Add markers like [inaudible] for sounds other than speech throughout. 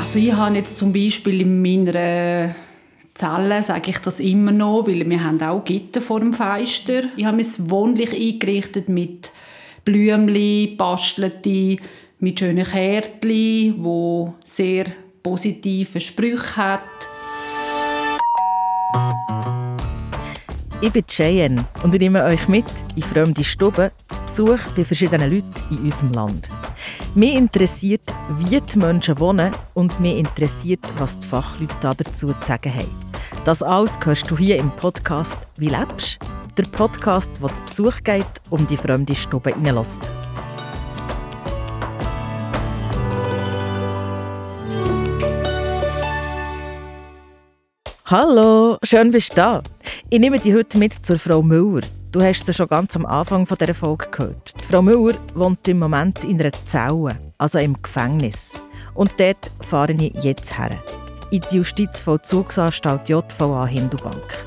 Also ich habe jetzt zum Beispiel in meiner Zelle, sage ich das immer noch, weil wir haben auch Gitter vor dem Fenster. Ich habe es wohnlich eingerichtet mit Blümchen, Basteln, mit schönen Kärtchen, wo sehr positive Sprüche hat. Ich bin Cheyenne und ich nehme euch mit in fremde Stuben zu Besuch bei verschiedenen Leuten in unserem Land. Mich interessiert, wie die Menschen wohnen und mich interessiert, was die Fachleute dazu zu sagen haben. Das alles hörst du hier im Podcast «Wie lebst?», der Podcast, der zu Besuch geht und die fremde Stube reinlässt. Hallo, schön bist du da. Ich nehme dich heute mit zur Frau Müller. Du hast sie schon ganz am Anfang dieser Folge gehört. Die Frau Müller wohnt im Moment in einer Zelle, also im Gefängnis. Und dort fahre ich jetzt her. In die Justizvollzugsanstalt JVA Hindubank.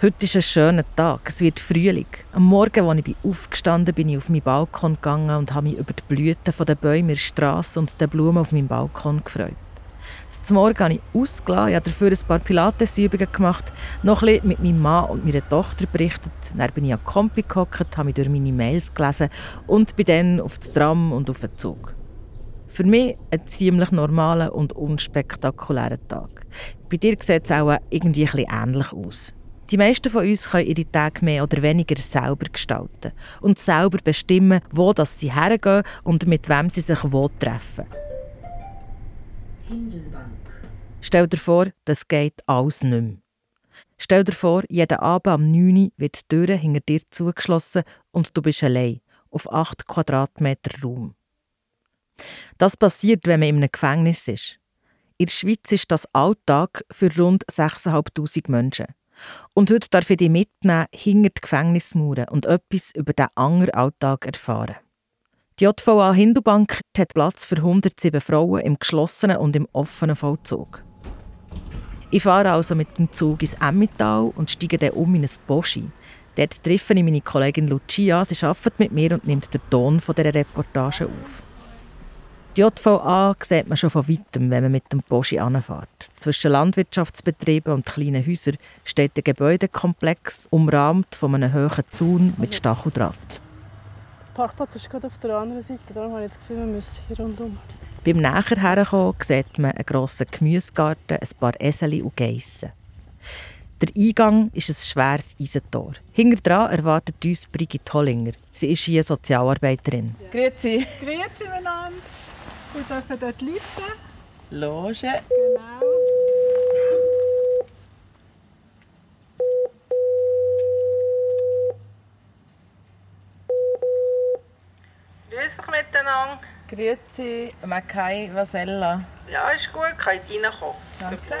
Heute ist ein schöner Tag. Es wird Frühling. Am Morgen, als ich aufgestanden bin, bin ich auf meinen Balkon gegangen und habe mich über die Blüten der Bäume in der Straße und der Blumen auf meinem Balkon gefreut. Zum Morgen habe ich ausgelassen, habe dafür ein paar Pilatesübungen gemacht, noch bisschen mit meinem Mann und meiner Tochter berichtet. Dann bin ich an Kompi gehockt, habe mich durch meine Mails gelesen und bin dann auf das Tram und auf den Zug. Für mich ein ziemlich normaler und unspektakulärer Tag. Bei dir sieht es auch irgendwie ein bisschen ähnlich aus. Die meisten von uns können ihre Tage mehr oder weniger selber gestalten und selber bestimmen, wo sie hergehen und mit wem sie sich wo treffen. Stell dir vor, das geht alles nicht mehr. Stell dir vor, jeden Abend am 9 Uhr wird die Tür hinter dir zugeschlossen und du bist allein, auf 8 Quadratmeter Raum. Das passiert, wenn man in einem Gefängnis ist. In der Schweiz ist das Alltag für rund 6'500 Menschen. Und heute darf ich dich mitnehmen hinter die Gefängnismauern und etwas über den anderen Alltag erfahren. Die JVA Hindubank hat Platz für 107 Frauen im geschlossenen und im offenen Vollzug. Ich fahre also mit dem Zug ins Emmental und steige dann um in ein Boschi. Dort treffe ich meine Kollegin Lucia. Sie arbeitet mit mir und nimmt den Ton dieser Reportage auf. Die JVA sieht man schon von weitem, wenn man mit dem Boschi anfährt. Zwischen Landwirtschaftsbetrieben und kleinen Häusern steht ein Gebäudekomplex, umrahmt von einem hohen Zaun mit Stacheldraht. Parkplatz ist gerade auf der anderen Seite, darum habe ich das Gefühl, wir müssen hier rundum. Beim näher herkommen sieht man einen grossen Gemüsegarten, ein paar Eseli und Geissen. Der Eingang ist ein schweres Eisentor. Hinter dran erwartet uns Brigitte Hollinger. Sie ist hier Sozialarbeiterin. Ja. Grüezi. Grüezi miteinander. Sie dürfen dort lüften. Loge. Genau. Dich miteinander. Grüezi, Makai Vasella. Ja, ist gut, könnt reinkommen. Danke.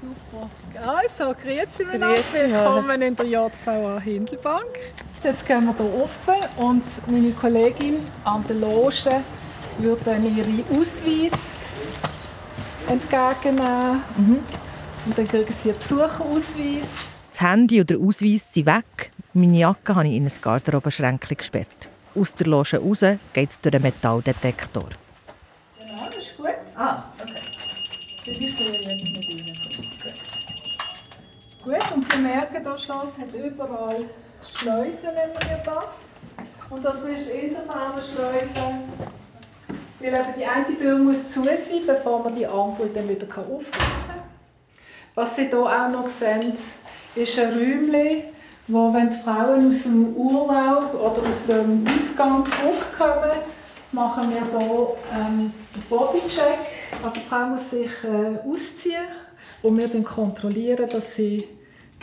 Super. Also, grüezi miteinander. Willkommen in der JVA Hindelbank. Jetzt gehen wir hier offen und meine Kollegin an der Loge wird dann ihre Ausweis entgegennehmen. Mhm. Und dann kriegen sie einen Besucherausweis. Das Handy oder Ausweis sind weg. Meine Jacke habe ich in ein Garderobenschränkchen gesperrt. Aus der Loge raus geht es durch einen Metalldetektor. Genau, das ist gut. Ah, okay. Ich gehe jetzt mit Ihnen. Gut, und Sie merken hier schon, es hat überall Schleusen, wenn man hier passt. Und das ist insofern eine Schleuse, weil eben die eine Tür muss zu sein, bevor man die andere dann wieder aufmachen kann. Was Sie hier auch noch sehen, ist ein Räumchen, wo, wenn die Frauen aus dem Urlaub oder aus dem Ausgang zurückkommen, machen wir hier ähm, einen Bodycheck. Also die Frau muss sich äh, ausziehen und wir dann kontrollieren, dass sie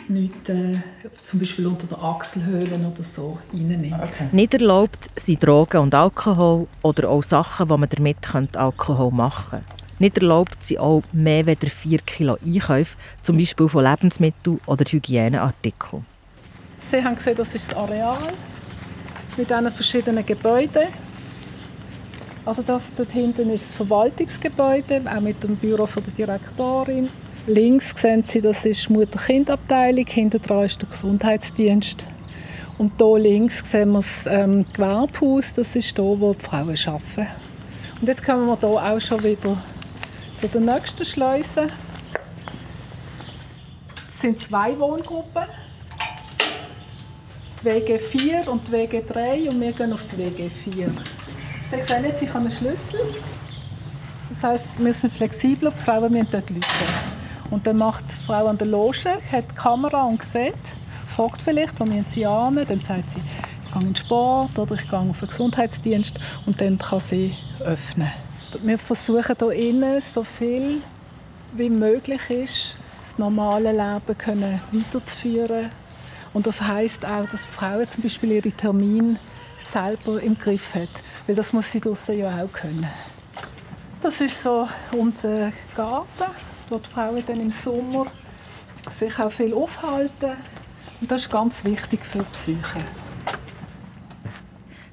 nichts, äh, zum Beispiel unter der Achselhöhle oder so, reinnehmen. Okay. Nicht erlaubt sind Drogen und Alkohol oder auch Sachen, die man damit Alkohol machen könnte. Nicht erlaubt sind auch mehr als 4 Kilo Einkäufe, zum Beispiel von Lebensmitteln oder Hygieneartikeln. Sie haben gesehen, das ist das Areal mit diesen verschiedenen Gebäuden. Also das dort hinten ist das Verwaltungsgebäude, auch mit dem Büro der Direktorin. Links sehen Sie, das ist Mutter-Kind-Abteilung, hinter dran ist der Gesundheitsdienst. Und hier links sehen wir das ähm, Gewerbehaus, das ist hier, wo die Frauen arbeiten. Und jetzt kommen wir hier auch schon wieder zu der nächsten Schleuse. Es sind zwei Wohngruppen. Die WG 4 und die WG 3 und wir gehen auf die WG 4. Sie sehen jetzt, ich habe einen Schlüssel. Das heisst, wir sind flexibel, die Frauen müssen dort Leute. Und dann macht die Frau an der Loge, hat die Kamera und sieht, fragt vielleicht, wo müssen sie an, dann sagt sie, ich gehe in den Sport oder ich gehe auf den Gesundheitsdienst und dann kann sie öffnen. Wir versuchen hier innen so viel wie möglich ist, das normale Leben können weiterzuführen. Und das heißt auch, dass Frauen zum Beispiel ihre Termine selber im Griff hat, weil das muss sie draussen ja auch können. Das ist so unser Garten, wo die Frauen dann im Sommer sich auch viel aufhalten. Und das ist ganz wichtig für die Psyche.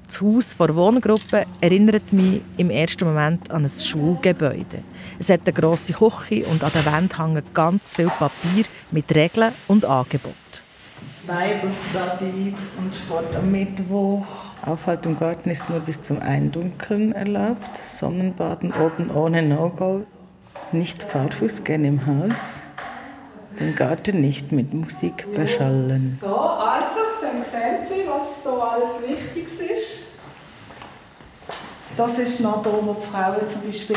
Das Haus vor Wohngruppe erinnert mich im ersten Moment an ein Schulgebäude. Es hat eine grosse Küche und an der Wand hängen ganz viel Papier mit Regeln und Angeboten. Bible Studies und Sport am Mittwoch. Aufhalt im Garten ist nur bis zum Eindunkeln erlaubt. Sonnenbaden oben ohne No-Go. Nicht barfuß gehen im Haus. Den Garten nicht mit Musik beschallen. So, also, dann sehen Sie, was hier alles wichtig ist. Das ist noch da, wo die Frauen zum Beispiel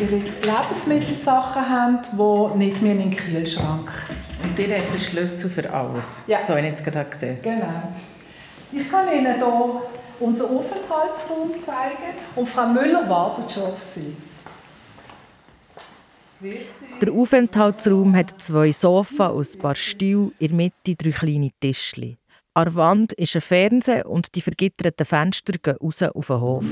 ihre Lebensmittelsachen haben, die nicht mehr in den Kühlschrank. Und ihr habt den Schlüssel für alles. Ja. So habe ich jetzt gerade gesehen. Genau. Ich kann Ihnen hier unseren Aufenthaltsraum zeigen und Frau Müller wartet schon auf Sie. Der Aufenthaltsraum hat zwei Sofa aus ein paar Stühlen, in der Mitte drei kleine Tischchen. An der Wand ist ein Fernseher und die vergitterten Fenster gehen raus auf den Hof.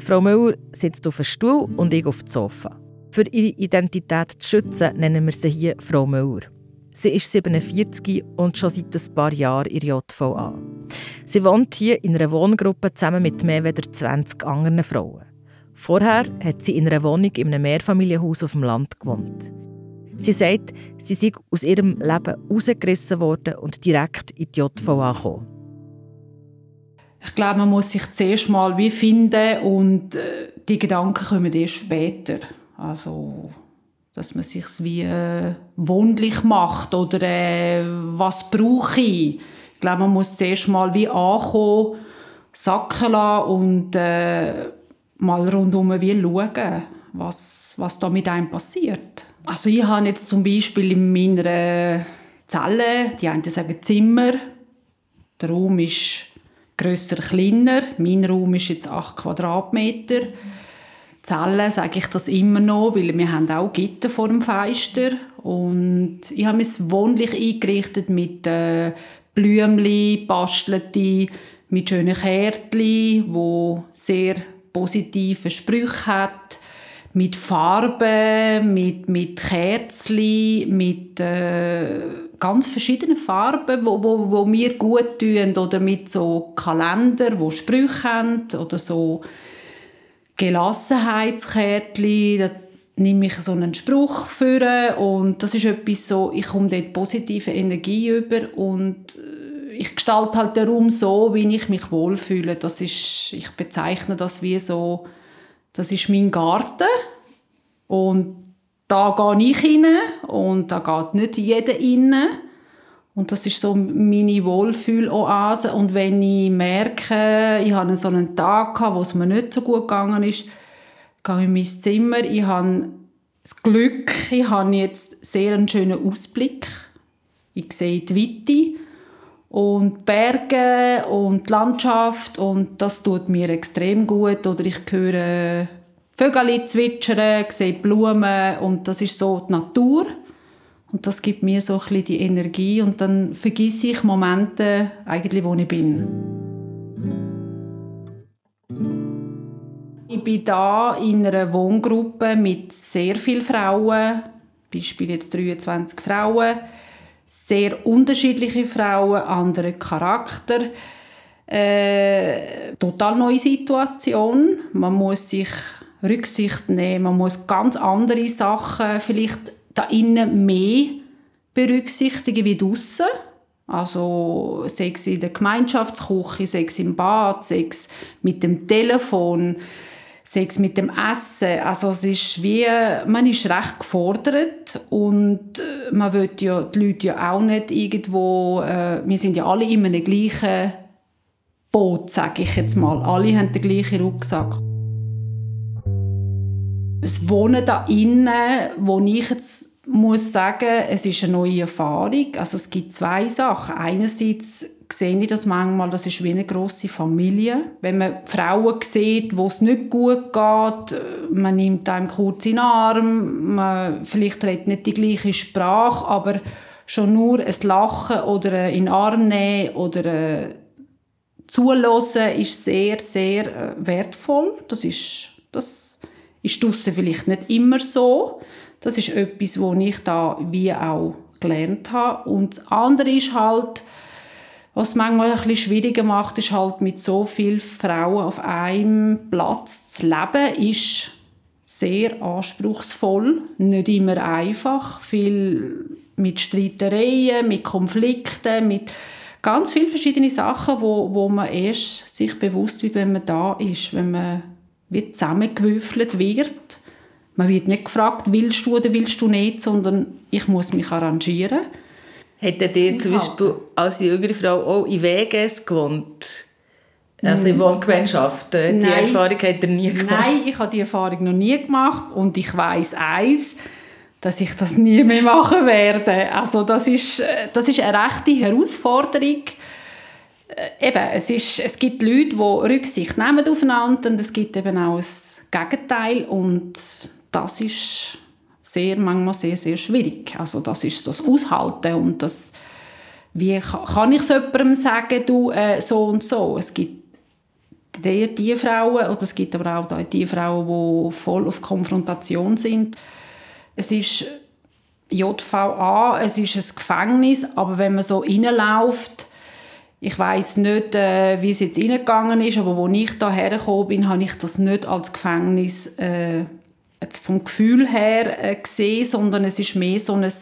Die Frau Müller sitzt auf einem Stuhl und ich auf dem Sofa. Für ihre Identität zu schützen, nennen wir sie hier Frau Müller. Sie ist 47 und schon seit ein paar Jahren in JVA. Sie wohnt hier in einer Wohngruppe zusammen mit mehr als 20 anderen Frauen. Vorher hat sie in einer Wohnung in einem Mehrfamilienhaus auf dem Land gewohnt. Sie sagt, sie sei aus ihrem Leben rausgerissen worden und direkt in die JVA gekommen. Ich glaube, man muss sich zuerst mal wie finden und äh, die Gedanken kommen erst später. Also, dass man sich wie äh, wohnlich macht oder äh, was brauche ich. Ich glaube, man muss zuerst mal wie ankommen, sacken lassen und äh, mal rundum wie schauen, was, was da mit einem passiert. Also ich habe jetzt zum Beispiel in meiner Zelle, die einen sagen Zimmer, der Raum ist grösser, kleiner. Mein Raum ist jetzt 8 Quadratmeter. Zelle sage ich das immer noch, weil wir haben auch Gitter vor dem Fenster und ich habe es wohnlich eingerichtet mit äh, Blümchen, bastelte, mit schönen Kärtchen, wo sehr positive Sprüche hat, mit Farben, mit, mit Kerzen, mit äh, ganz verschiedenen Farben, wo, wo, wo mir gut tun oder mit so Kalender, wo Sprüche haben oder so Gelassenheitskärtchen, da nehme ich so einen Spruch für und das ist etwas so, ich komme dort positive Energie über und ich gestalte halt den Raum so, wie ich mich wohlfühle. Das ist, ich bezeichne das wie so, das ist mein Garten und da gehe ich rein und da geht nicht jeder rein. Und das ist so meine Wohlfühloase. Und wenn ich merke, ich habe so einen Tag wo es mir nicht so gut gegangen ist, gehe ich in mein Zimmer. Ich habe das Glück, ich habe jetzt sehr einen schönen Ausblick. Ich sehe die Weite und Berge und Landschaft und das tut mir extrem gut. Oder ich höre Vögel zwitschern, sehe Blumen und das ist so die Natur. Und das gibt mir so ein bisschen die Energie und dann vergesse ich Momente, eigentlich, wo ich bin. Ich bin da in einer Wohngruppe mit sehr vielen Frauen, Beispiel jetzt 23 Frauen, sehr unterschiedliche Frauen, andere Charakter. Äh, total neue Situation. Man muss sich Rücksicht nehmen, man muss ganz andere Sachen vielleicht da innen mehr berücksichtigen wie draussen. Also Sex in der Gemeinschaftsküche, Sex im Bad, Sex mit dem Telefon, Sex mit dem Essen. Also es ist wie, man ist recht gefordert und äh, man will ja die Leute ja auch nicht irgendwo, äh, wir sind ja alle in einem gleichen Boot, sage ich jetzt mal. Alle haben den gleichen Rucksack. Das Wohnen da innen, wo ich jetzt muss sagen, es ist eine neue Erfahrung. Also es gibt zwei Sachen. Einerseits sehe ich das manchmal, das ist wie eine grosse Familie. Wenn man Frauen sieht, wo es nicht gut geht, man nimmt einem kurz in den Arm, man vielleicht redet nicht die gleiche Sprache, aber schon nur ein Lachen oder in den Arm nehmen oder äh, zulassen ist sehr, sehr äh, wertvoll. Das ist, das ist draussen vielleicht nicht immer so. Das ist etwas, was ich da wie auch gelernt habe. Und das andere ist halt, was manchmal ein bisschen schwieriger macht, ist halt mit so vielen Frauen auf einem Platz zu leben, ist sehr anspruchsvoll, nicht immer einfach, viel mit Streitereien, mit Konflikten, mit ganz vielen verschiedenen Sachen, wo, wo man erst sich bewusst wird, wenn man da ist, wenn man wie zusammengewürfelt wird. Man wird nicht gefragt, willst du oder willst du nicht, sondern ich muss mich arrangieren. Hätte ihr zum Beispiel als jüngere Frau auch in WGs gewohnt? Also in Wohngemeinschaften? Die Nein. Erfahrung hat er nie gemacht? Nein, ich habe die Erfahrung noch nie gemacht und ich weiß eins, dass ich das nie mehr machen werde. Also das ist, das ist eine rechte Herausforderung. Äh, eben, es, ist, es gibt Leute, die Rücksicht nehmen aufeinander und es gibt eben auch das Gegenteil und das ist sehr, manchmal sehr, sehr schwierig. Also das ist das Aushalten und das, wie kann ich es jemandem sagen, du, äh, so und so. Es gibt die, die Frauen, oder es gibt aber auch die Frauen, die voll auf Konfrontation sind. Es ist JVA, es ist ein Gefängnis, aber wenn man so reinläuft, ich weiß nicht, äh, wie es jetzt reingegangen ist, aber wo ich da hergekommen bin, habe ich das nicht als Gefängnis äh, jetzt vom Gefühl her äh, gesehen, sondern es ist mehr so ein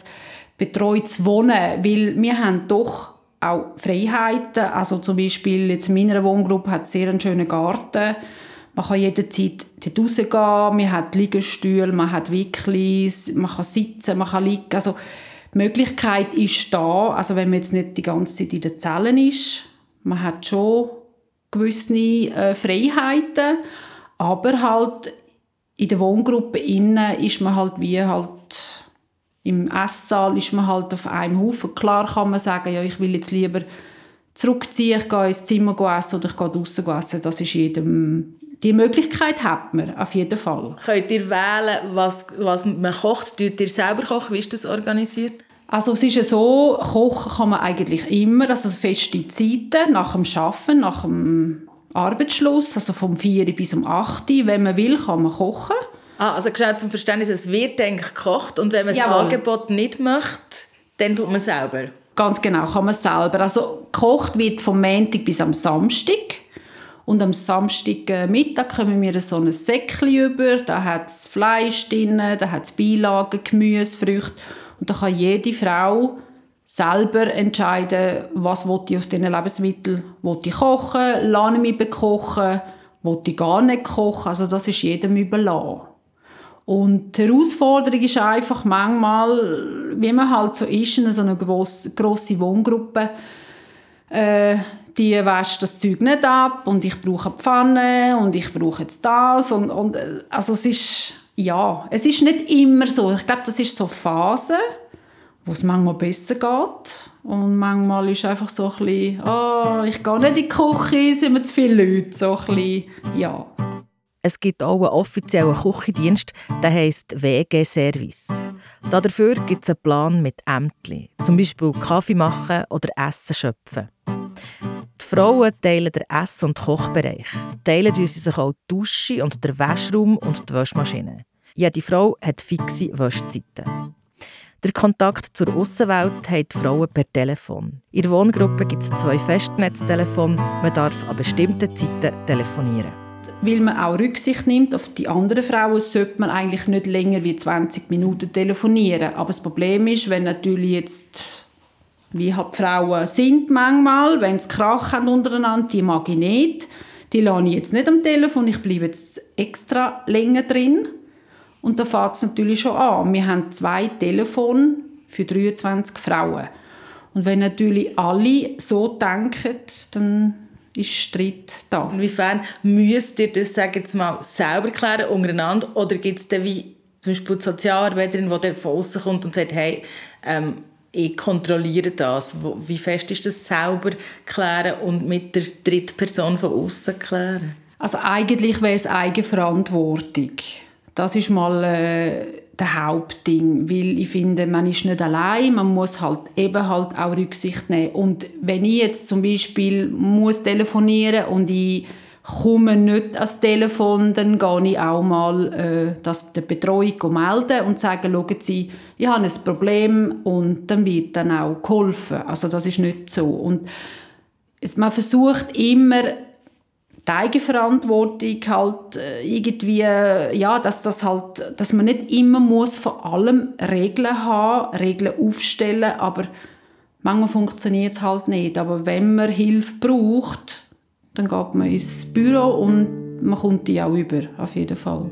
betreutes Wohnen, weil wir haben doch auch Freiheiten, also zum Beispiel jetzt in meiner Wohngruppe hat sehr einen schönen Garten, man kann jederzeit dort rausgehen, man hat Liegestühle, man hat Wicklis, man kann sitzen, man kann liegen, also die Möglichkeit ist da, also wenn man jetzt nicht die ganze Zeit in den Zellen ist, man hat schon gewisse äh, Freiheiten, aber halt in der Wohngruppe innen ist man halt wie halt im Esssaal ist man halt auf einem Haufen. Klar kann man sagen, ja, ich will jetzt lieber zurückziehen, ich gehe ins Zimmer essen oder ich gehe draußen essen. Das ist jedem die Möglichkeit hat man auf jeden Fall. Könnt ihr wählen, was, was man kocht? Tut ihr selber kochen? Wie ist das organisiert? Also es ist ja so, kochen kann man eigentlich immer, also feste Zeiten nach dem Arbeiten, nach dem Arbeitsschluss, also vom 4 bis um 8 Wenn man will, kann man kochen. Ah, also genau zum Verständnis, es wird eigentlich gekocht und wenn man Jawohl. das Angebot nicht möchte, dann tut man es selber? Ganz genau, kann man selber. Also gekocht wird vom Montag bis am Samstag. Und am Samstagmittag äh, kommen wir so ein Säckchen über. Da hat es Fleisch drin, da hat es Beilagen, Gemüse, Früchte. Und da kann jede Frau selber entscheiden, was ich aus diesen Lebensmitteln will ich kochen, lasse ich mich bekochen, will ich gar nicht kochen. Also das ist jedem überlassen. Und die Herausforderung ist einfach manchmal, wie man halt so ist, in so einer grossen, Wohngruppe, äh, die wäscht das Zeug nicht ab und ich brauche eine Pfanne und ich brauche jetzt das und, und äh, also es ist, ja, es ist nicht immer so. Ich glaube, das ist so Phase wo es manchmal besser geht. Und manchmal ist einfach so ein bisschen, oh, ich gehe nicht in die Küche, sind wir zu viele Leute. So ein bisschen, ja. Es gibt auch einen offiziellen Küchendienst, der heisst WG-Service. Dafür gibt es einen Plan mit Ämtli, zum Beispiel Kaffee machen oder Essen schöpfen. Die Frauen teilen den Ess- und Kochbereich. Teilen sie sich auch die Dusche und den Wäschraum und die Waschmaschine. Jede Frau hat fixe Waschzeiten. Der Kontakt zur Außenwelt haben die Frauen per Telefon. In der Wohngruppe gibt es zwei Festnetztelefone. Man darf an bestimmten Zeiten telefonieren. weil man auch Rücksicht nimmt auf die anderen Frauen, sollte man eigentlich nicht länger wie 20 Minuten telefonieren. Aber das Problem ist, wenn natürlich jetzt wie halt Frauen sind manchmal, wenn sie Krach haben untereinander, die mag ich nicht. Die lasse ich jetzt nicht am Telefon, ich bleibe jetzt extra länger drin. Und da fängt es natürlich schon an. Wir haben zwei Telefone für 23 Frauen. Und wenn natürlich alle so denken, dann ist Streit da. Inwiefern müsst ihr das, sage jetzt mal, selber klären untereinander oder gibt es dann wie zum Beispiel die Sozialarbeiterin, die dann von außen kommt und sagt, hey, ähm, ich kontrolliere das. Wie fest ist das selber klären und mit der dritten Person von außen klären? Also eigentlich wäre es Eigenverantwortung. Das ist mal äh, der Hauptding, weil ich finde, man ist nicht allein, man muss halt eben halt auch Rücksicht nehmen. Und wenn ich jetzt zum Beispiel muss telefonieren und ich komme nicht ans Telefon, dann gehe ich auch mal äh, das der Betreuung melden und sage, schauen Sie, ich habe ein Problem und dann wird dann auch geholfen. Also das ist nicht so. Und man versucht immer die Eigenverantwortung halt äh, irgendwie, ja, dass das halt, dass man nicht immer muss von allem Regeln haben, Regeln aufstellen, aber manchmal funktioniert es halt nicht. Aber wenn man Hilfe braucht, dann geht man ins Büro und man kommt die auch über, auf jeden Fall.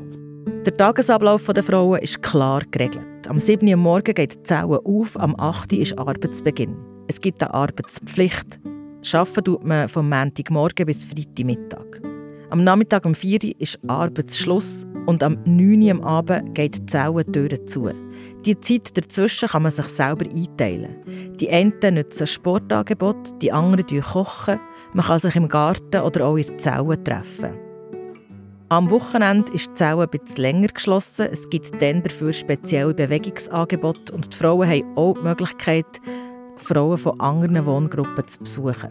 Der Tagesablauf der Frauen ist klar geregelt. Am 7. Uhr morgen geht die Zelle auf, am 8. Uhr ist Arbeitsbeginn. Es gibt eine Arbeitspflicht. Arbeiten tut man vom Montagmorgen bis Freitagmittag. Am Nachmittag um 4 Uhr ist Arbeitsschluss und am 9 Uhr am Abend geht die Zellentür zu. Die Zeit dazwischen kann man sich selber einteilen. Die einen nutzen Sportangebot, die anderen kochen, man kann sich im Garten oder auch in der Zelle treffen. Am Wochenende ist die Zelle ein bisschen länger geschlossen. Es gibt dann dafür spezielle Bewegungsangebote und die Frauen haben auch die Möglichkeit, Frauen von anderen Wohngruppen zu besuchen.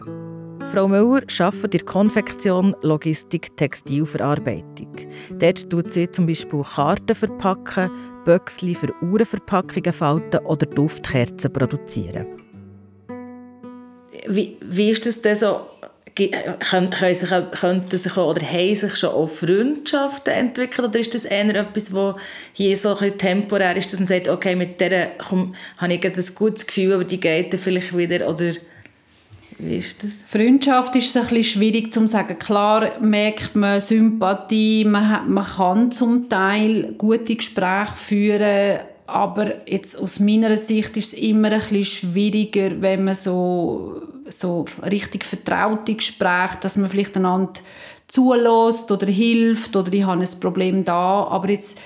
Frau Müller arbeitet in der Konfektion, Logistik, Textilverarbeitung. Dort tut sie zum Beispiel Karten verpacken, Böckchen für Uhrenverpackungen falten oder Duftkerzen produzieren. Wie, wie ist das denn so können, sich, könnten sich oder haben sich schon auch Freundschaften entwickelt oder ist das eher etwas, wo hier so ein temporär ist, dass man sagt, okay, mit der komm, habe ich ein gutes Gefühl, aber die geht dann vielleicht wieder oder wie ist das? Freundschaft ist ein bisschen schwierig zu sagen. Klar merkt man Sympathie, man, hat, man kann zum Teil gute Gespräche führen, aber jetzt aus meiner Sicht ist es immer ein bisschen schwieriger, wenn man so, so richtig vertraute Gespräche, dass man vielleicht einander zulässt oder hilft oder ich habe ein Problem da, aber jetzt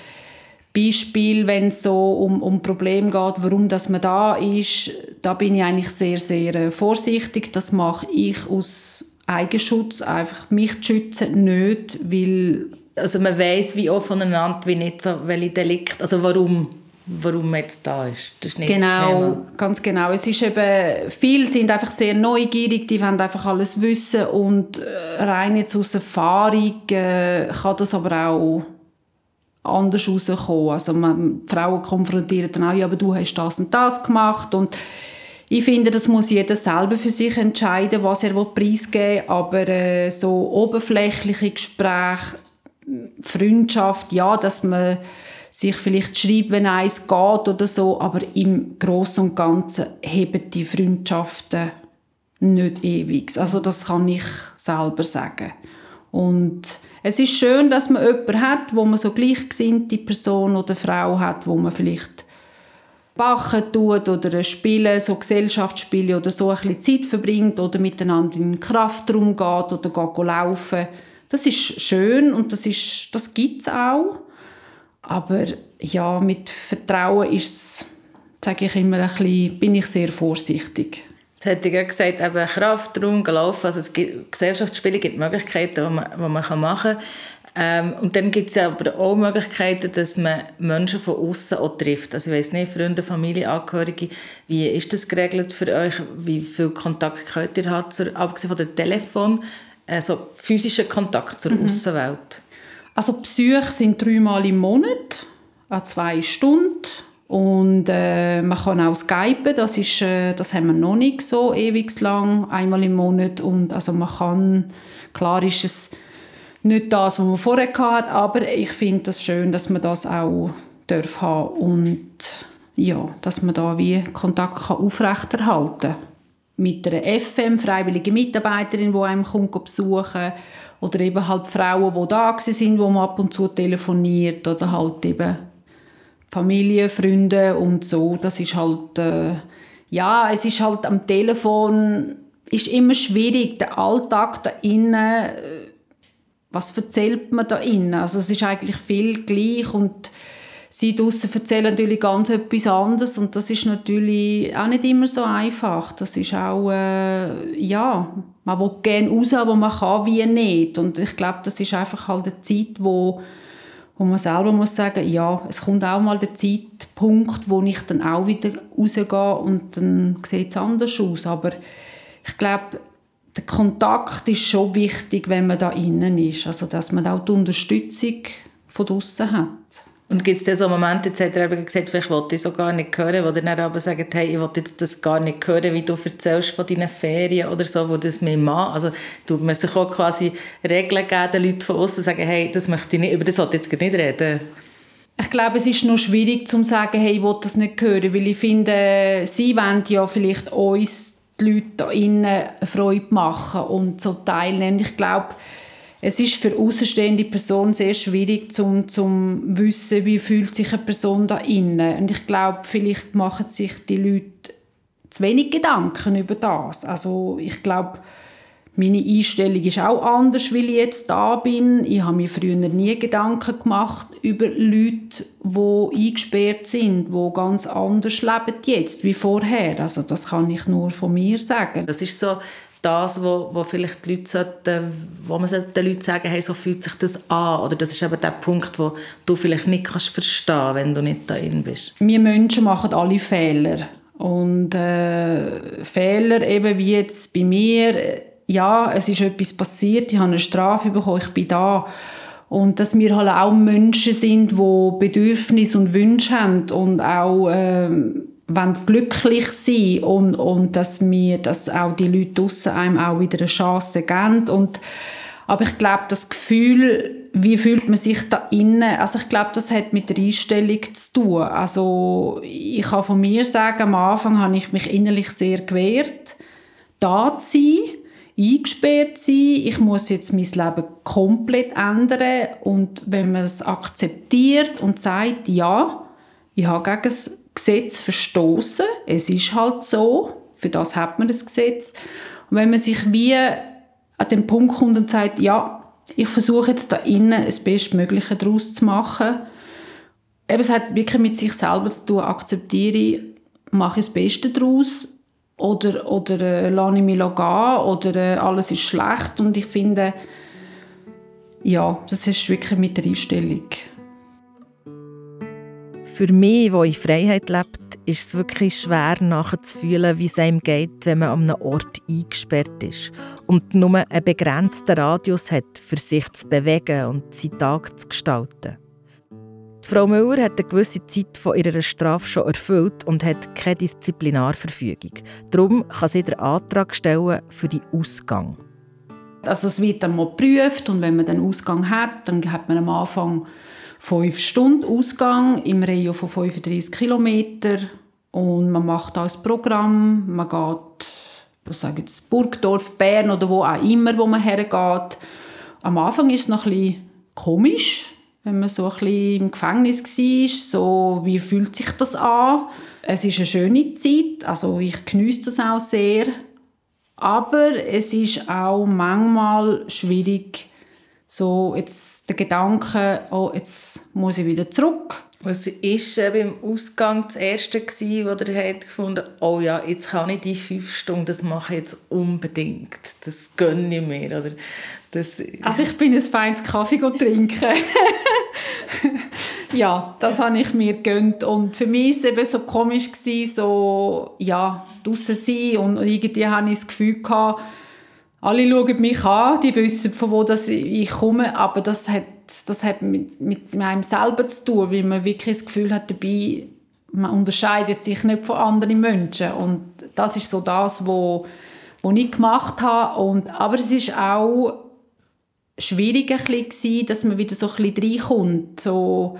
Beispiel, wenn es so um, um Problem geht, warum dass man da ist, da bin ich eigentlich sehr, sehr äh, vorsichtig. Das mache ich aus Eigenschutz, einfach mich zu schützen, nicht, weil... Also man weiß wie auch voneinander, wie nicht so, welche Delikte, also warum warum man jetzt da ist. Das ist nicht genau, ganz genau. Es ist eben, viele sind einfach sehr neugierig, die wollen einfach alles wissen und äh, rein jetzt aus Erfahrung äh, kann das aber auch anders rauskommen. Also man, Frauen konfrontieren dann auch, ja, aber du hast das und das gemacht und ich finde, das muss jeder selber für sich entscheiden, was er preisgeben will, aber äh, so oberflächliche Gespräche, Freundschaft, ja, dass man sich vielleicht schreibt, wenn eins geht oder so, aber im Großen und Ganzen heben die Freundschaften nicht ewig. Also das kann ich selber sagen. Und es ist schön, dass man jemanden hat, wo man so gleichgesinnte Person oder Frau hat, wo man vielleicht backen tut oder spielen, so Gesellschaftsspiele oder so ein bisschen Zeit verbringt oder miteinander in den Kraftraum geht oder geht laufen. Das ist schön und das, ist, das gibt auch. Aber ja, mit Vertrauen ist sage ich immer ein bisschen, bin ich sehr vorsichtig. Jetzt hätte ich gesagt, eben Kraftraum, gelaufen, also es gibt, Gesellschaftsspiele gibt Möglichkeiten, die man, die man machen kann. Ähm, und dann gibt es aber auch Möglichkeiten, dass man Menschen von außen auch trifft. Also ich weiß nicht, Freunde, Familie, Angehörige, wie ist das geregelt für euch? Wie viel Kontakt könnt ihr haben, zur, abgesehen von dem Telefon, also physischen Kontakt zur mhm. Außenwelt? Also Psyche sind dreimal im Monat, an zwei Stunden. Und äh, man kann auch skypen, das, ist, äh, das haben wir noch nicht so ewig lang, einmal im Monat. Und also man kann, klar ist es nicht das, was man vorher hatte, aber ich finde es das schön, dass man das auch darf haben und ja, dass man da wie Kontakt kann aufrechterhalten kann. Mit einer FM, freiwillige Mitarbeiterin, die einem kommt besuchen oder eben halt Frauen, die da sind, wo man ab und zu telefoniert oder halt eben Familie, Freunde und so. Das ist halt, äh, ja, es ist halt am Telefon ist immer schwierig, der Alltag da innen, äh, was erzählt man da innen? Also es ist eigentlich viel gleich und sie draussen erzählen natürlich ganz etwas anderes und das ist natürlich auch nicht immer so einfach. Das ist auch, äh, ja, man will gerne raus, aber man kann wie nicht und ich glaube, das ist einfach halt eine Zeit, wo wo man selber muss sagen, ja, es kommt auch mal der Zeitpunkt, wo ich dann auch wieder rausgehe und dann sieht es anders aus. Aber ich glaube, der Kontakt ist schon wichtig, wenn man da innen ist. Also, dass man auch die Unterstützung von draußen hat. Und gibt es da so Momente, jetzt hat er eben gesagt, vielleicht wollte ich so gar nicht hören, wo dann aber sagt, hey, ich will jetzt das gar nicht hören, wie du erzählst von deinen Ferien oder so, wo das mir macht. Also tut man sich auch quasi Regeln geben, den Leuten von außen sagen, hey, das möchte ich nicht, über das sollte ich jetzt nicht reden. Ich glaube, es ist noch schwierig zu sagen, hey, ich will das nicht hören, weil ich finde, sie wollen ja vielleicht uns, die Leute da innen, Freude machen und so teilnehmen. Ich glaube, es ist für außenstehende Personen sehr schwierig zum zum wissen, wie fühlt sich eine Person da innen. Und ich glaube, vielleicht machen sich die Leute zu wenig Gedanken über das. Also ich glaube, meine Einstellung ist auch anders, weil ich jetzt da bin. Ich habe mir früher nie Gedanken gemacht über Leute, die eingesperrt sind, die ganz anders leben jetzt wie vorher. Also das kann ich nur von mir sagen. Das ist so das, wo, wo vielleicht die Leute sollten, wo man den Leuten sagen, hey, so fühlt sich das an. Oder das ist eben der Punkt, wo du vielleicht nicht kannst verstehen wenn du nicht da drin bist. Wir Menschen machen alle Fehler. Und äh, Fehler eben wie jetzt bei mir, ja, es ist etwas passiert, ich habe eine Strafe bekommen, ich bin da. Und dass wir halt auch Menschen sind, die Bedürfnisse und Wünsche haben und auch... Äh, wollen glücklich sein und, und dass wir, dass auch die Leute draussen einem auch wieder eine Chance geben und aber ich glaube, das Gefühl, wie fühlt man sich da innen, also ich glaube, das hat mit der Einstellung zu tun. Also ich kann von mir sagen, am Anfang habe ich mich innerlich sehr gewehrt, da zu sein, eingesperrt sein. Ich muss jetzt mein Leben komplett ändern und wenn man es akzeptiert und sagt, ja, ich habe gegen das Gesetz verstoßen. Es ist halt so. Für das hat man das Gesetz. Und wenn man sich wie an den Punkt kommt und sagt, ja, ich versuche jetzt da innen das Bestmögliche daraus zu machen. Eben, es hat wirklich mit sich selber zu tun. Akzeptiere mache ich das Beste daraus oder, oder äh, lasse ich mich gehen oder äh, alles ist schlecht. Und ich finde, ja, das ist wirklich mit der Einstellung. Für mich, der in Freiheit lebt, ist es wirklich schwer nachzufühlen, wie es einem geht, wenn man an einem Ort eingesperrt ist und nur einen begrenzten Radius hat, für sich zu bewegen und seinen Tag zu gestalten. Die Frau Müller hat eine gewisse Zeit von ihrer Strafe schon erfüllt und hat keine Disziplinarverfügung. Darum kann sie den Antrag stellen für den Ausgang. Also es wird dann mal geprüft und wenn man den Ausgang hat, dann hat man am Anfang fünf Stunden Ausgang im Radio von 35 Kilometer. Und man macht auch ein Programm, man geht, was sage jetzt, Burgdorf, Bern oder wo auch immer, wo man hergeht. Am Anfang ist es noch ein komisch, wenn man so ein bisschen im Gefängnis war, so wie fühlt sich das an? Es ist eine schöne Zeit, also ich genieße das auch sehr, aber es ist auch manchmal schwierig, so jetzt der Gedanke, oh, jetzt muss ich wieder zurück. Was war beim Ausgang das Erste, gewesen, wo er hat gefunden oh ja, jetzt kann ich die fünf Stunden, das mache ich jetzt unbedingt. Das gönne ich mir. Oder das also ich bin ein feines Kaffee trinken. [laughs] ja, das habe ich mir gönnt und für mich war es eben so komisch, gewesen, so, ja, draußen sein und irgendwie habe ich das Gefühl gehabt, alle schauen mich an, die wissen, von wo das ich komme, aber das hat, das hat mit, mit einem selber zu tun, weil man wirklich das Gefühl hat, dabei, man unterscheidet sich nicht von anderen Menschen und das ist so das, wo, wo ich gemacht habe und, aber es ist auch schwierig ein bisschen, dass man wieder so ein bisschen reinkommt. So,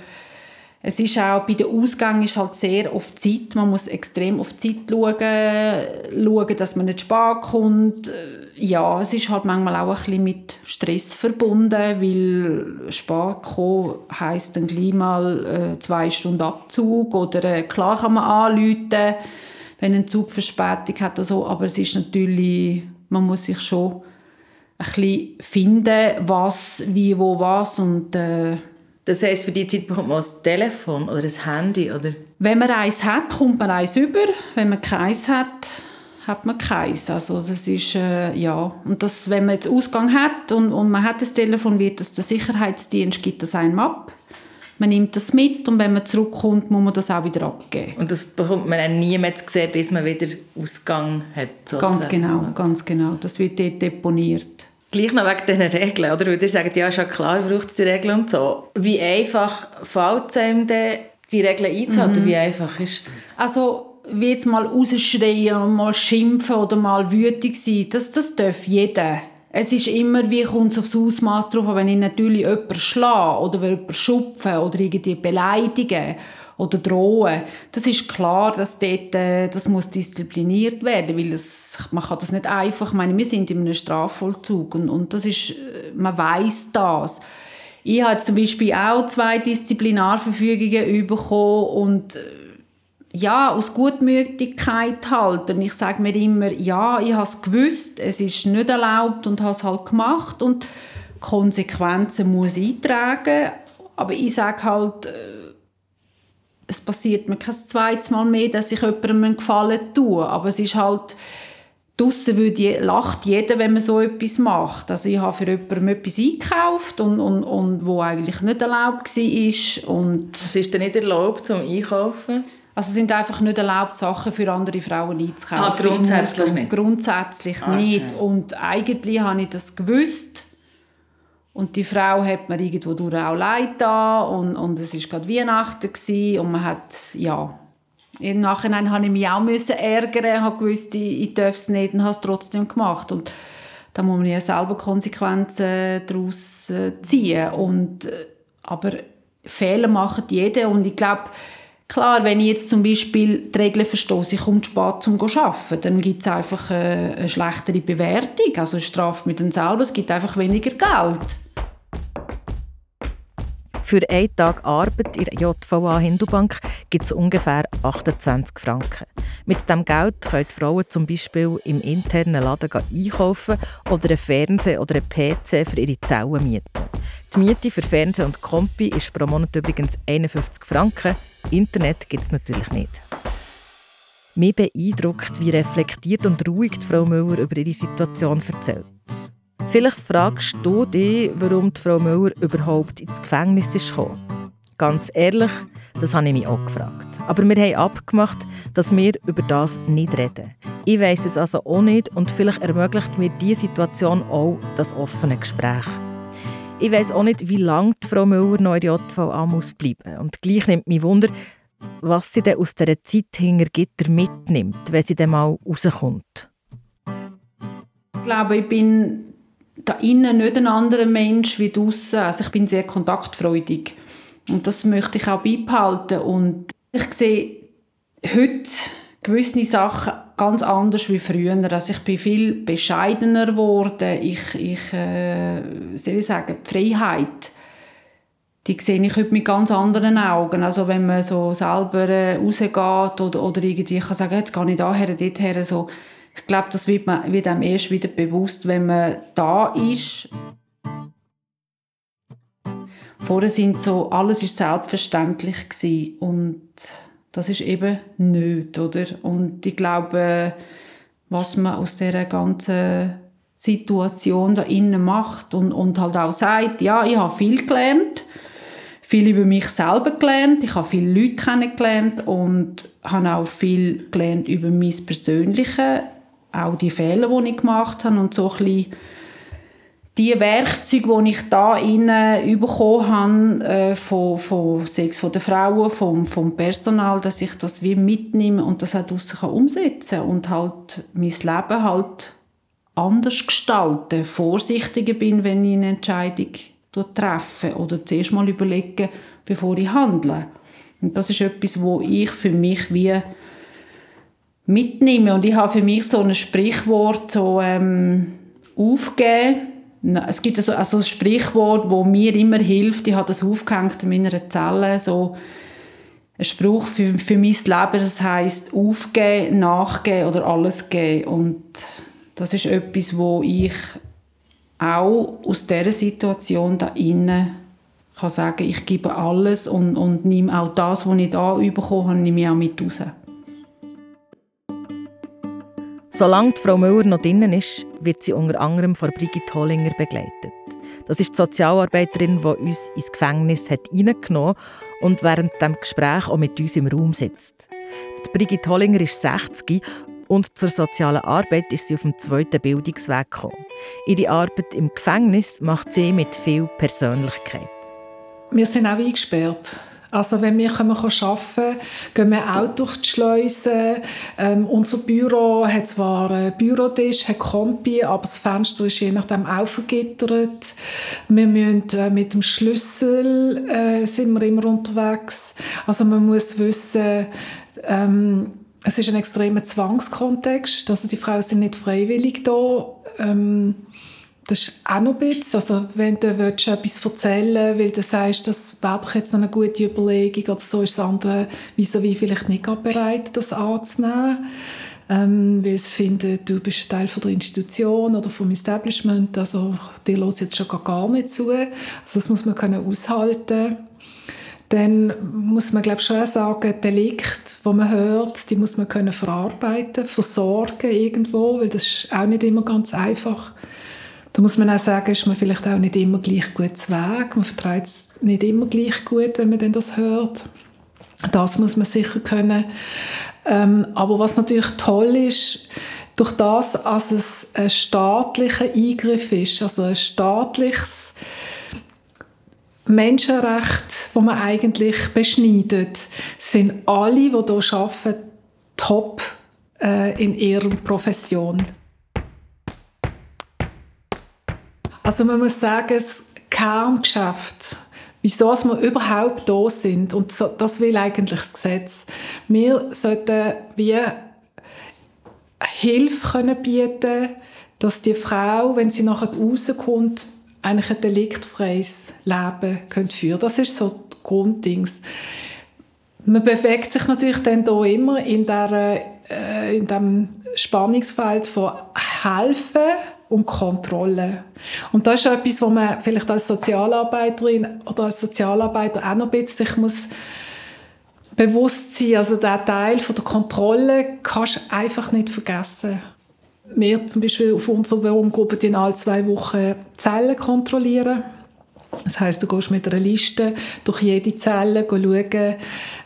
es ist auch bei den Ausgängen ist halt sehr auf Zeit. Man muss extrem auf Zeit schauen, schauen, dass man nicht spät kommt. Ja, es ist halt manchmal auch ein bisschen mit Stress verbunden, weil spät kommen heisst dann gleich mal äh, zwei Stunden Abzug oder äh, klar kann man anrufen, wenn ein Zug Verspätung hat oder so, aber es ist natürlich, man muss sich schon ein bisschen finden, was, wie, wo, was und äh, das heisst, für die Zeit bekommt man ein Telefon oder ein Handy, oder? Wenn man eins hat, kommt man eins über. Wenn man keins hat, hat man keins. Also das ist, äh, ja. Und das, wenn man jetzt Ausgang hat und, und man hat das Telefon, wird das der Sicherheitsdienst gibt das einem ab. Man nimmt das mit und wenn man zurückkommt, muss man das auch wieder abgeben. Und das bekommt man dann nie mehr zu sehen, bis man wieder Ausgang hat? Sozusagen. Ganz genau, ganz genau. Das wird dort deponiert. Gleich noch wegen diesen Regeln, oder? Weil ihr sagt, ja, ist ja klar, braucht es die Regeln und so. Wie einfach fällt es einem denn, die Regeln einzuhalten? Mhm. Wie einfach ist das? Also, wie jetzt mal rausschreien und mal schimpfen oder mal wütig sein, das, das darf jeder. Es ist immer, wie kommt es aufs Ausmaß drauf, wenn ich natürlich jemanden schlage oder jemanden schupfen oder irgendwie beleidigen oder drohen. Das ist klar, dass dort, äh, das muss diszipliniert werden, weil das, man kann das nicht einfach, ich meine, wir sind in einem Strafvollzug und, und das ist, äh, man weiß das. Ich habe zum Beispiel auch zwei Disziplinarverfügungen bekommen und äh, ja, aus Gutmütigkeit halt. Und ich sage mir immer, ja, ich habe es gewusst, es ist nicht erlaubt und habe es halt gemacht und Konsequenzen muss ich tragen. Aber ich sage halt, es passiert mir kein zweites Mal mehr, dass ich jemandem einen Gefallen tue. Aber es ist halt, draussen würde, lacht jeder, wenn man so etwas macht. Also ich habe für jemanden etwas eingekauft und, und, und wo eigentlich nicht erlaubt war. Und Was ist denn nicht erlaubt zum Einkaufen? Also es sind einfach nicht erlaubt, Sachen für andere Frauen einzukaufen. Ah, grundsätzlich nicht? Grundsätzlich okay. nicht. Und eigentlich habe ich das gewusst und die Frau hat mir irgendwo durch auch leid da und, und es war gerade Weihnachten gewesen, und man hat, ja, im Nachhinein habe ich mich auch müssen ärgern, habe gewusst, ich, ich darf es nicht und habe es trotzdem gemacht und da muss man ja selber Konsequenzen daraus äh, ziehen und, äh, aber Fehler macht jeder und ich glaube, Klar, wenn ich jetzt zum Beispiel die Regeln verstoße, ich komme zu spät zum arbeiten, dann gibt es einfach eine, eine schlechtere Bewertung. Also straft mich dann selber, es gibt einfach weniger Geld. Für einen Tag Arbeit in der JVA Hindubank gibt es ungefähr 28 Franken. Mit diesem Geld können Frauen zum Beispiel im internen Laden einkaufen oder einen Fernseher oder einen PC für ihre Zellen mieten. Die Miete für Fernseher und Kompi ist pro Monat übrigens 51 Franken. Internet gibt es natürlich nicht. Mich beeindruckt, wie reflektiert und ruhig die Frau Müller über ihre Situation erzählt. Vielleicht fragst du dich, warum die Frau Müller überhaupt ins Gefängnis ist gekommen. Ganz ehrlich, das habe ich mich auch gefragt. Aber wir haben abgemacht, dass wir über das nicht reden. Ich weiß es also auch nicht und vielleicht ermöglicht mir diese Situation auch das offene Gespräch. Ich weiß auch nicht, wie lange die Frau Müller noch in der JVA muss bleiben. Und gleich nimmt mich Wunder, was sie denn aus dieser Zeit hinter Gitter mitnimmt, wenn sie dann mal rauskommt. Ich glaube, ich bin da innen nicht ein anderer Mensch wie draußen. Also ich bin sehr kontaktfreudig und das möchte ich auch beibehalten. Und ich sehe heute gewisse Sachen ganz anders wie früher. Also ich bin viel bescheidener geworden. Ich, ich äh, soll ich sagen, die Freiheit, die sehe ich heute mit ganz anderen Augen. Also wenn man so selber äh, rausgeht oder, oder irgendwie kann sagen, jetzt gehe ich daher, dorthin, so ich glaube, das wird, man, wird einem erst wieder bewusst, wenn man da ist. Vorher sind so, alles ist selbstverständlich gewesen und das ist eben nicht, oder? Und ich glaube, was man aus dieser ganzen Situation da innen macht und, und halt auch sagt, ja, ich habe viel gelernt, viel über mich selber gelernt, ich habe viele Leute kennengelernt und habe auch viel gelernt über mein Persönliches auch die Fehler, die ich gemacht habe und so ein bisschen die Werkzeuge, die ich da innen bekommen habe, äh, von, von, sechs von den Frauen, vom, vom Personal, dass ich das wie mitnehme und das auch draussen umsetzen kann und halt mein Leben halt anders gestalten, vorsichtiger bin, wenn ich eine Entscheidung treffe oder zuerst mal überlege, bevor ich handle. Und das ist etwas, wo ich für mich wie mitnehme. Und ich habe für mich so ein Sprichwort so ähm, aufgegeben. Es gibt also, also ein Sprichwort, wo mir immer hilft. Ich habe das aufgehängt in meiner Zelle. So ein Spruch für, für mein Leben, das heißt aufgeben, nachgeben oder alles geben. Und das ist etwas, wo ich auch aus dieser Situation da innen kann sagen, ich gebe alles und, und nehme auch das, was ich da bekommen habe, nehme ich auch mit raus. Solange Frau Müller noch drinnen ist, wird sie unter anderem von Brigitte Hollinger begleitet. Das ist die Sozialarbeiterin, die uns ins Gefängnis hat reingenommen und während dem Gespräch auch mit uns im Raum sitzt. Die Brigitte Hollinger ist 60 und zur sozialen Arbeit ist sie auf dem zweiten Bildungsweg gekommen. Ihre Arbeit im Gefängnis macht sie mit viel Persönlichkeit. Wir sind auch eingesperrt. Also wenn wir arbeiten können, gehen wir auch durch die Schleuse. Ähm, unser Büro hat zwar einen Bürotisch, hat Kompi, aber das Fenster ist je nachdem auch vergittert. Wir müssen äh, mit dem Schlüssel äh, sind wir immer unterwegs. Also man muss wissen, ähm, es ist ein extremer Zwangskontext. Also die Frauen sind nicht freiwillig da. Ähm, das ist auch noch ein bisschen, also wenn du willst, etwas erzählen weil du sagst, das wäre doch jetzt eine gute Überlegung oder so, ist das andere wieso wie vielleicht nicht bereit, das anzunehmen. Ähm, weil sie finden, du bist Teil von der Institution oder vom Establishment, also dir los jetzt schon gar nicht zu. Also das muss man können aushalten dann muss man glaube schon sagen, Delikt, wo man hört, die muss man können verarbeiten, versorgen irgendwo, weil das ist auch nicht immer ganz einfach. Da muss man auch sagen, ist man vielleicht auch nicht immer gleich gut zu Weg, man vertreibt es nicht immer gleich gut, wenn man denn das hört. Das muss man sicher können. Ähm, aber was natürlich toll ist, durch das, dass es ein staatlicher Eingriff ist, also ein staatliches Menschenrecht, wo man eigentlich beschneidet, sind alle, die hier arbeiten, top äh, in ihrer Profession. Also man muss sagen, das Kerngeschäft, wieso wir überhaupt da sind, und so, das will eigentlich das Gesetz. Wir sollten wie Hilfe können bieten, dass die Frau, wenn sie nachher rauskommt, eigentlich ein deliktfreies Leben können führen Das ist so das Grunddings. Man bewegt sich natürlich dann hier immer in, der, äh, in dem Spannungsfeld von helfen und Kontrolle. Und das ist etwas, wo man vielleicht als Sozialarbeiterin oder als Sozialarbeiter auch noch ein bisschen sich muss bewusst sein. Also der Teil von der Kontrolle kannst du einfach nicht vergessen wir zum Beispiel auf unserer Wohngruppe in alle zwei Wochen Zellen kontrollieren. Das heißt, du gehst mit einer Liste durch jede Zelle schauen,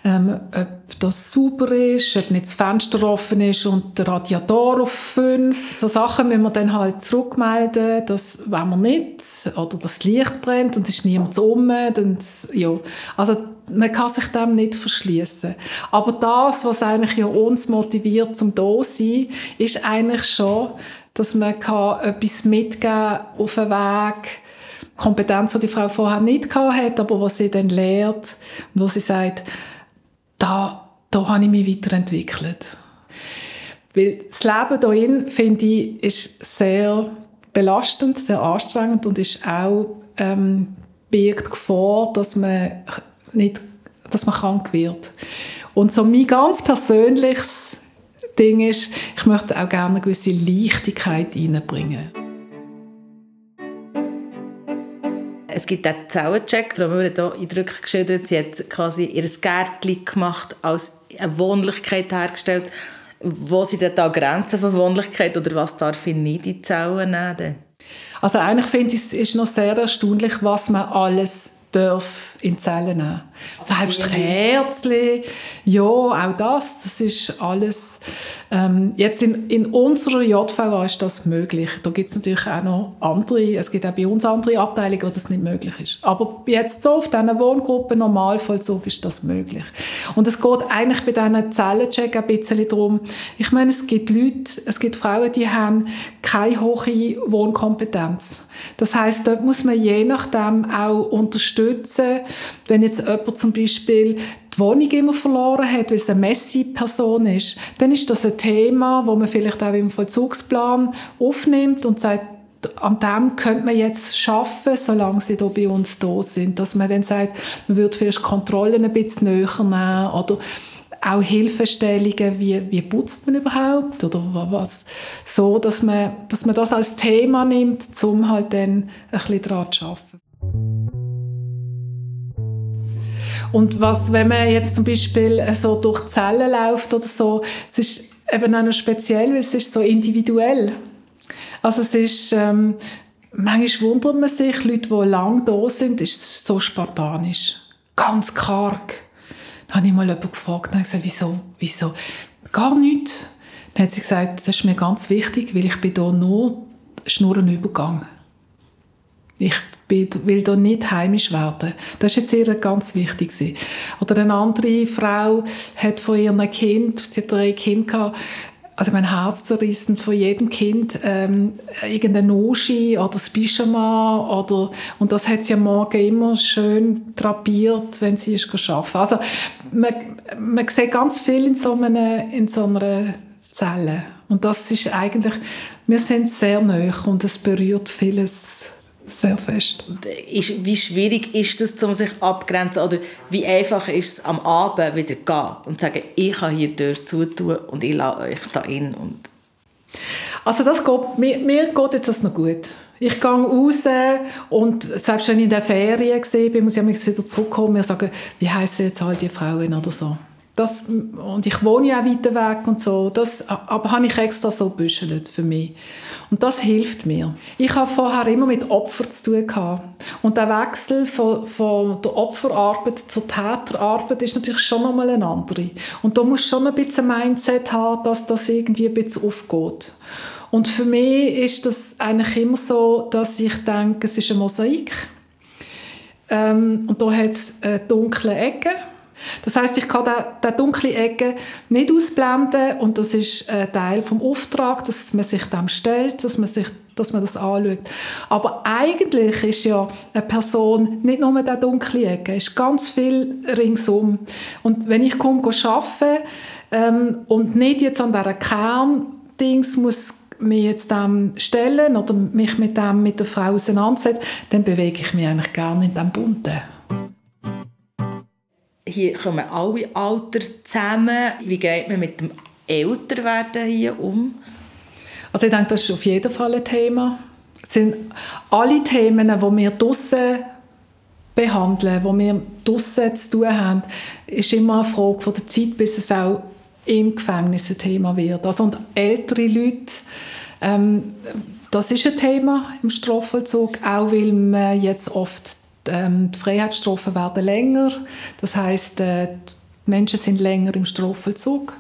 ähm, ob das sauber ist, ob nicht das Fenster offen ist und der Radiator auf fünf. So Sachen müssen wir dann halt zurückmelden, das wollen wir nicht. Oder das Licht brennt und es ist niemand um. Dann, ja. Also man kann sich dem nicht verschließen. Aber das, was eigentlich ja uns motiviert zum da sein, ist eigentlich schon, dass man kann etwas mitgeben auf den Weg, Kompetenz, die die Frau vorher nicht hat, aber was sie dann lehrt und wo sie sagt, da, da habe ich mich weiterentwickelt. Weil das Leben hierin, finde ich, ist sehr belastend, sehr anstrengend und ist auch ähm, birgt Gefahr, dass man nicht, dass man krank wird. Und so mein ganz persönliches Ding ist, ich möchte auch gerne eine gewisse Leichtigkeit reinbringen. Es gibt auch Zellencheck. Frau Müller hat hier eindrücklich geschildert, sie hat quasi ihr Gärtchen gemacht, als eine Wohnlichkeit hergestellt. Wo sind denn da Grenzen von Wohnlichkeit oder was darf ich nicht in die Zellen nehmen? Also eigentlich finde ich, es ist noch sehr erstaunlich, was man alles darf in die Zellen nehmen. Selbst Kerzchen, ja, auch das, das ist alles. Ähm, jetzt in, in unserer JVA ist das möglich. Da gibt es natürlich auch noch andere, es gibt auch bei uns andere Abteilungen, wo das nicht möglich ist. Aber jetzt so auf diesen Wohngruppen Normalvollzug ist das möglich. Und es geht eigentlich bei diesen Zellencheck ein bisschen darum, ich meine, es gibt Leute, es gibt Frauen, die haben keine hohe Wohnkompetenz. Das heißt, dort muss man je nachdem auch unterstützen, wenn jetzt jemand zum Beispiel die Wohnung immer verloren hat, weil es eine Messi-Person ist, dann ist das ein Thema, wo man vielleicht auch im Vollzugsplan aufnimmt und sagt, an dem könnte man jetzt schaffen, solange sie da bei uns da sind. Dass man dann sagt, man würde vielleicht Kontrollen ein bisschen näher nehmen oder auch Hilfestellungen, wie, wie putzt man überhaupt oder was, so, dass man, dass man das als Thema nimmt, um halt dann ein bisschen daran zu arbeiten. Und was, wenn man jetzt zum Beispiel so durch Zellen läuft oder so, es ist eben auch noch speziell, weil es ist so individuell. Also es ist, ähm, manchmal wundert man sich, Leute, die lang da sind, ist so spartanisch. Ganz karg. Habe ich mal jemanden gefragt und gesagt, wieso, wieso? Gar nichts. Dann hat sie gesagt, das ist mir ganz wichtig, weil ich bin hier nur Schnurrenübergang. Ich will hier nicht heimisch werden. Das ist jetzt ihr ganz wichtig. Oder eine andere Frau hat von ihrem Kind, sie hat drei Kinder gehabt, also mein Herz zerrissen von jedem Kind ähm, irgendein Noshi oder das Pyjama oder und das hat sie am Morgen immer schön drapiert, wenn sie ist arbeiten. Also man, man sieht ganz viel in so, einer, in so einer Zelle und das ist eigentlich, wir sind sehr nah und es berührt vieles sehr fest. Ist, wie schwierig ist es, um sich abgrenzen oder wie einfach ist es am Abend wieder gehen und sagen, ich kann hier die Tür zutun und ich lasse euch da in und also das geht, mir, mir geht jetzt das noch gut. Ich gehe raus und selbst wenn ich in der Ferien bin, muss ich wieder zurückkommen und sagen, wie heißen jetzt all die Frauen oder so. Das, und ich wohne ja auch weiter weg und so. Das, aber habe ich extra so gebüschelt für mich. Und das hilft mir. Ich habe vorher immer mit Opfern zu tun gehabt. Und der Wechsel von, von der Opferarbeit zur Täterarbeit ist natürlich schon nochmal ein anderer. Und da muss schon ein bisschen ein Mindset haben, dass das irgendwie ein bisschen aufgeht. Und für mich ist das eigentlich immer so, dass ich denke, es ist ein Mosaik. Ähm, und da hat es dunkle Ecken das heißt, ich kann die dunkle Ecke nicht ausblenden und das ist ein Teil vom Auftrag, dass man sich dem stellt, dass man sich dass man das anschaut. Aber eigentlich ist ja eine Person nicht nur der dunkle Ecke, es ist ganz viel ringsum. Und wenn ich komme arbeiten ähm, und nicht jetzt an dieser Kerndings muss mich jetzt dem stellen oder mich mit dem mit der Frau auseinandersetzen, dann bewege ich mich eigentlich gerne in diesem Bunten hier kommen alle Alter zusammen. Wie geht man mit dem Älterwerden hier um? Also ich denke, das ist auf jeden Fall ein Thema. Es sind alle Themen, die wir draussen behandeln, die wir draussen zu tun haben, ist immer eine Frage von der Zeit, bis es auch im Gefängnis ein Thema wird. Also und ältere Leute, ähm, das ist ein Thema im Strafvollzug, auch weil man jetzt oft die Freiheitsstrafen werden länger. Das heißt, äh, die Menschen sind länger im Strafvollzug.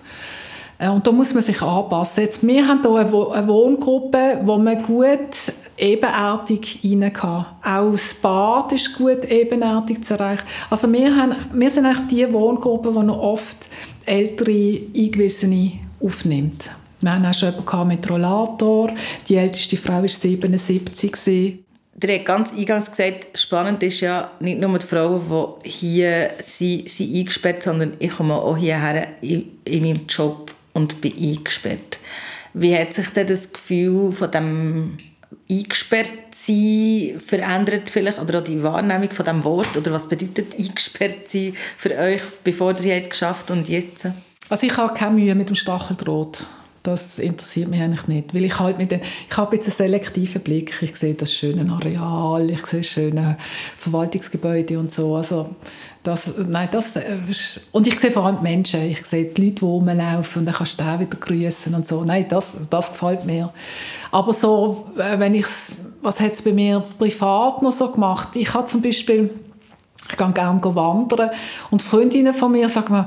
Äh, und da muss man sich anpassen. Jetzt, wir haben hier eine, Wohngruppe, wo man gut ebenartig rein kann. Auch das Bad ist gut ebenartig zu erreichen. Also wir, haben, wir sind eigentlich die Wohngruppe, die noch oft ältere Eingewiesene aufnimmt. Wir haben auch schon jemanden mit Rollator. Die älteste Frau war 77 der hat ganz eingangs gesagt, spannend ist ja nicht nur die Frauen, die hier sind, sind eingesperrt sondern ich komme auch hierher in, in meinem Job und bin eingesperrt. Wie hat sich denn das Gefühl von dem eingesperrt sein verändert vielleicht oder auch die Wahrnehmung von dem Wort oder was bedeutet eingesperrt sein für euch, bevor ihr es geschafft und jetzt? Also ich habe keine Mühe mit dem Stacheldraht das interessiert mich eigentlich nicht, weil ich halt mit den, ich habe jetzt einen selektiven Blick, ich sehe das schöne Areal, ich sehe schöne Verwaltungsgebäude und so, also das, nein, das, äh, und ich sehe vor allem die Menschen, ich sehe die Leute, die rumlaufen und dann kannst du auch wieder grüßen und so, nein, das, das gefällt mir. Aber so, äh, wenn ich, was hat es bei mir privat noch so gemacht? Ich habe zum Beispiel Ich gehe gerne wandern. Und Freundinnen von mir sagen mir,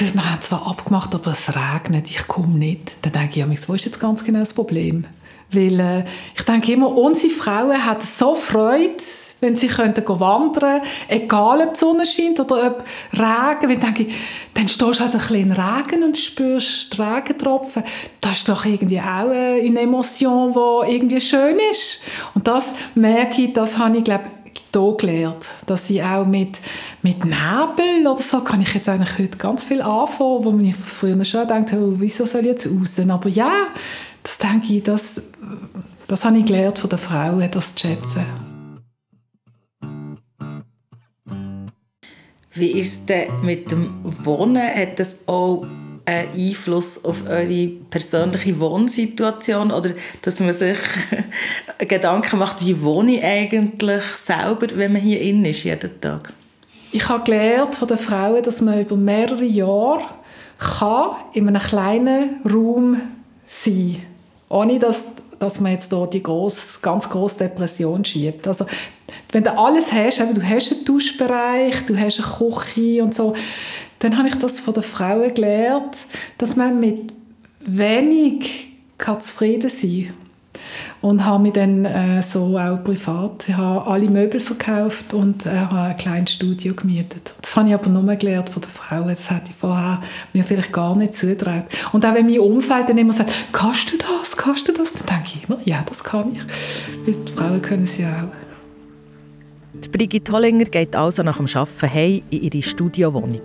wir haben zwar abgemacht, aber es regnet, ich komme nicht. Dann denke ich, wo ist jetzt ganz genau das Problem? Weil äh, ich denke immer, unsere Frauen haben so Freude, wenn sie könnten wandern egal ob die Sonne scheint oder ob Regen. Weil denke ich, dann stehst du halt ein bisschen Regen und spürst Regentropfen. Das ist doch irgendwie auch eine Emotion, die irgendwie schön ist. Und das merke ich, das habe ich, glaube hier gelernt, dass ich auch mit, mit Nebel oder so kann ich jetzt eigentlich heute ganz viel anfangen, wo man früher schon gedacht oh, wieso soll ich jetzt raus? Aber ja, das denke ich, das, das habe ich gelernt von den Frauen, das zu schätzen. Wie ist es mit dem Wohnen? Hat das auch einen Einfluss auf eure persönliche Wohnsituation oder dass man sich [laughs] Gedanken macht, wie wohne ich eigentlich selber, wenn man hier innen ist, jeden Tag? Ich habe gelernt von den Frauen, dass man über mehrere Jahre kann in einem kleinen Raum sein kann. Ohne dass, dass man jetzt hier die grosse, ganz grosse Depression schiebt. Also, wenn du alles hast, du hast einen Duschbereich, du hast eine Küche und so, dann habe ich das von den Frauen gelernt, dass man mit wenig kann zufrieden sein. Und habe mich dann äh, so auch privat, habe alle Möbel verkauft und äh, habe ein kleines Studio gemietet. Das habe ich aber nur gelernt von den Frauen, das hätte ich vorher mir vielleicht gar nicht zugetraut. Und auch wenn mein Umfeld dann immer sagt, kannst du das, kannst du das, dann denke ich immer, ja, das kann ich. Weil die Frauen können es ja auch. Die Brigitte Hollinger geht also nach dem Arbeiten heim in ihre Studiowohnung.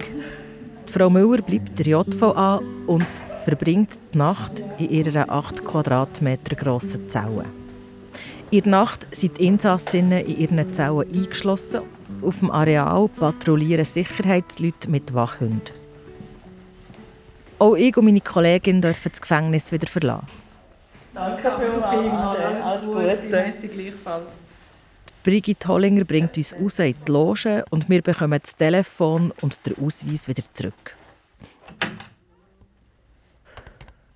Frau Müller bleibt der JVA und verbringt die Nacht in ihrer 8 Quadratmeter grossen Zelle. In der Nacht sind die Insassinnen in ihren Zellen eingeschlossen. Auf dem Areal patrouillieren Sicherheitsleute mit Wachhunden. Auch ich und meine Kollegin dürfen das Gefängnis wieder verlassen. Danke vielmals. Alles Gute. Merci gleichfalls. Brigitte Hollinger bringt uns raus in die Loge und wir bekommen das Telefon und den Ausweis wieder zurück.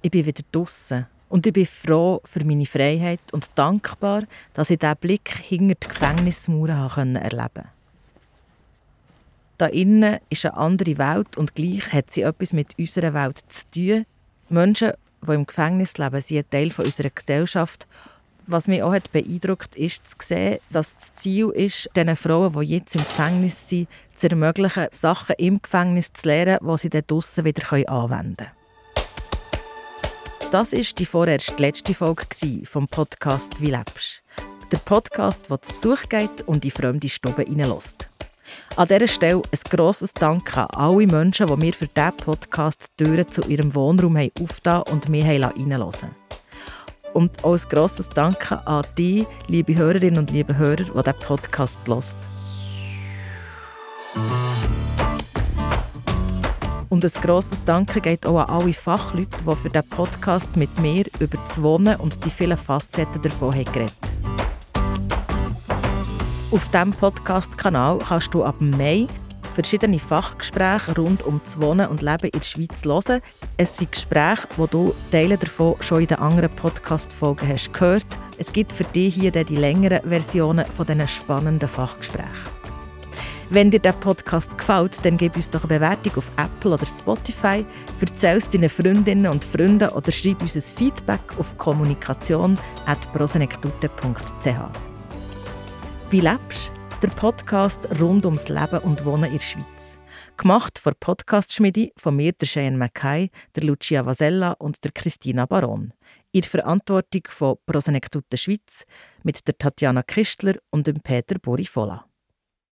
Ich bin wieder draußen und ich bin froh für meine Freiheit und dankbar, dass ich diesen Blick hinter die Gefängnismauern erleben konnte. Da innen ist eine andere Welt und gleich hat sie etwas mit unserer Welt zu tun. Menschen, die im Gefängnis leben, sind ein Teil unserer Gesellschaft was mich auch hat beeindruckt ist zu sehen, dass das Ziel ist, diesen Frauen, die jetzt im Gefängnis sind, zu ermöglichen, Sachen im Gefängnis zu lernen, die sie dann draussen wieder anwenden können. Das war die vorerst letzte Folge vom Podcast «Wie lebst?». Der Podcast, der zu Besuch geht und in fremde Stube hineinlässt. An dieser Stelle ein grosses Dank an alle Menschen, die mir für diesen Podcast die Türen zu ihrem Wohnraum aufgetan und mich reinhören lassen. Und auch ein grosses Danke an die, liebe Hörerinnen und liebe Hörer, die diesen Podcast hören. Und ein grosses Danke geht auch an alle Fachleute, die für diesen Podcast mit mir über das Wohnen und die vielen Facetten davon haben geredet Auf diesem Podcast-Kanal kannst du ab Mai verschiedene Fachgespräche rund um das Wohnen und Leben in der Schweiz hören. Es sind Gespräche, wo du Teile davon schon in den anderen Podcast-Folgen hast gehört. Es gibt für dich hier die längeren Versionen von diesen spannenden Fachgesprächen. Wenn dir der Podcast gefällt, dann gib uns doch eine Bewertung auf Apple oder Spotify, erzähl es deinen Freundinnen und Freunden oder schreib uns ein Feedback auf kommunikation.prosenektute.ch. Wie lebst? Der Podcast rund ums Leben und Wohnen in der Schweiz. Gemacht von Podcast-Schmiede von mir, der Cheyenne Mackay, der Lucia Vasella und der Christina Baron. In Verantwortung von Prosenektute Schweiz mit der Tatjana Kistler und dem Peter Borifola.